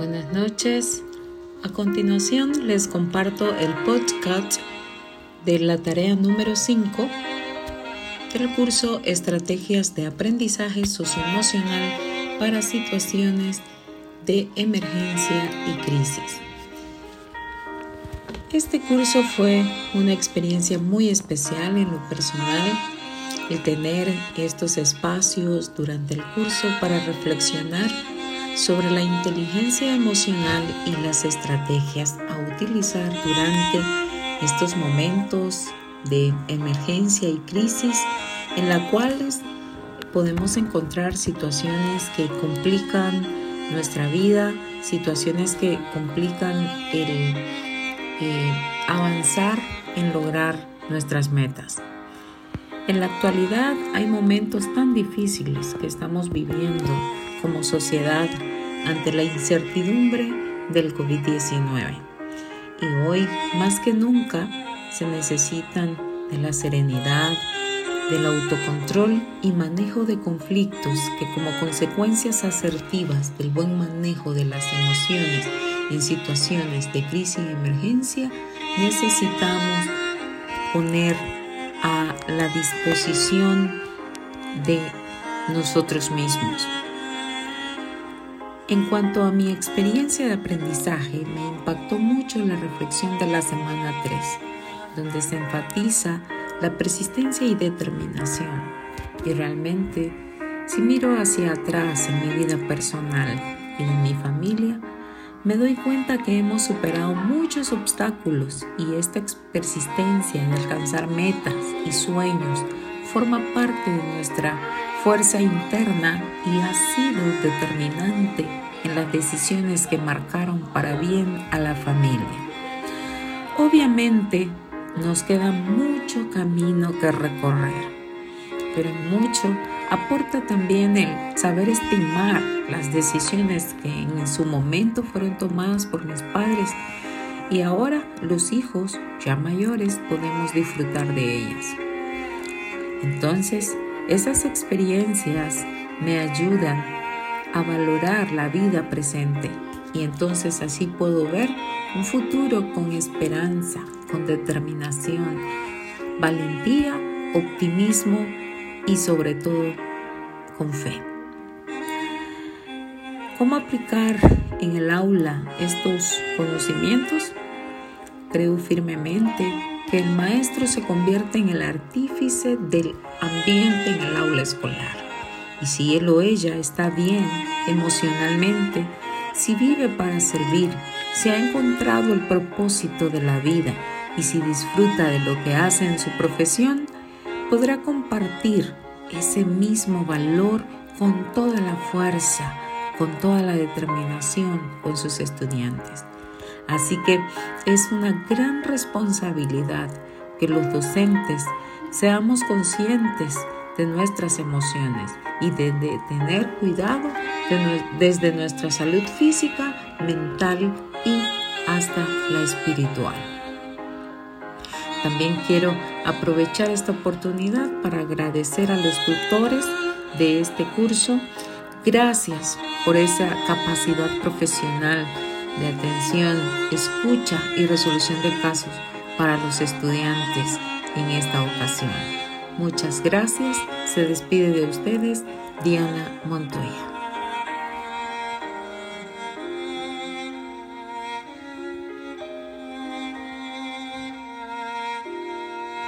Buenas noches. A continuación les comparto el podcast de la tarea número 5 del curso Estrategias de Aprendizaje Socioemocional para situaciones de emergencia y crisis. Este curso fue una experiencia muy especial en lo personal, el tener estos espacios durante el curso para reflexionar sobre la inteligencia emocional y las estrategias a utilizar durante estos momentos de emergencia y crisis en las cuales podemos encontrar situaciones que complican nuestra vida, situaciones que complican el eh, avanzar en lograr nuestras metas. En la actualidad hay momentos tan difíciles que estamos viviendo como sociedad ante la incertidumbre del COVID-19. Y hoy, más que nunca, se necesitan de la serenidad, del autocontrol y manejo de conflictos que como consecuencias asertivas del buen manejo de las emociones en situaciones de crisis y emergencia, necesitamos poner a la disposición de nosotros mismos. En cuanto a mi experiencia de aprendizaje, me impactó mucho la reflexión de la semana 3, donde se enfatiza la persistencia y determinación. Y realmente, si miro hacia atrás en mi vida personal y en mi familia, me doy cuenta que hemos superado muchos obstáculos y esta persistencia en alcanzar metas y sueños forma parte de nuestra fuerza interna y ha sido determinante en las decisiones que marcaron para bien a la familia. Obviamente nos queda mucho camino que recorrer, pero mucho aporta también el saber estimar las decisiones que en su momento fueron tomadas por mis padres y ahora los hijos ya mayores podemos disfrutar de ellas. Entonces, esas experiencias me ayudan a valorar la vida presente y entonces así puedo ver un futuro con esperanza, con determinación, valentía, optimismo y sobre todo con fe. ¿Cómo aplicar en el aula estos conocimientos? Creo firmemente que el maestro se convierte en el artífice del ambiente en el aula escolar. Y si él o ella está bien emocionalmente, si vive para servir, si ha encontrado el propósito de la vida y si disfruta de lo que hace en su profesión, podrá compartir ese mismo valor con toda la fuerza, con toda la determinación con sus estudiantes. Así que es una gran responsabilidad que los docentes seamos conscientes de nuestras emociones y de, tener cuidado desde nuestra salud física, mental y hasta la espiritual. También quiero aprovechar esta oportunidad para agradecer a los tutores de este curso. Gracias por esa capacidad profesional de atención, escucha y resolución de casos para los estudiantes en esta ocasión. Muchas gracias. Se despide de ustedes Diana Montoya.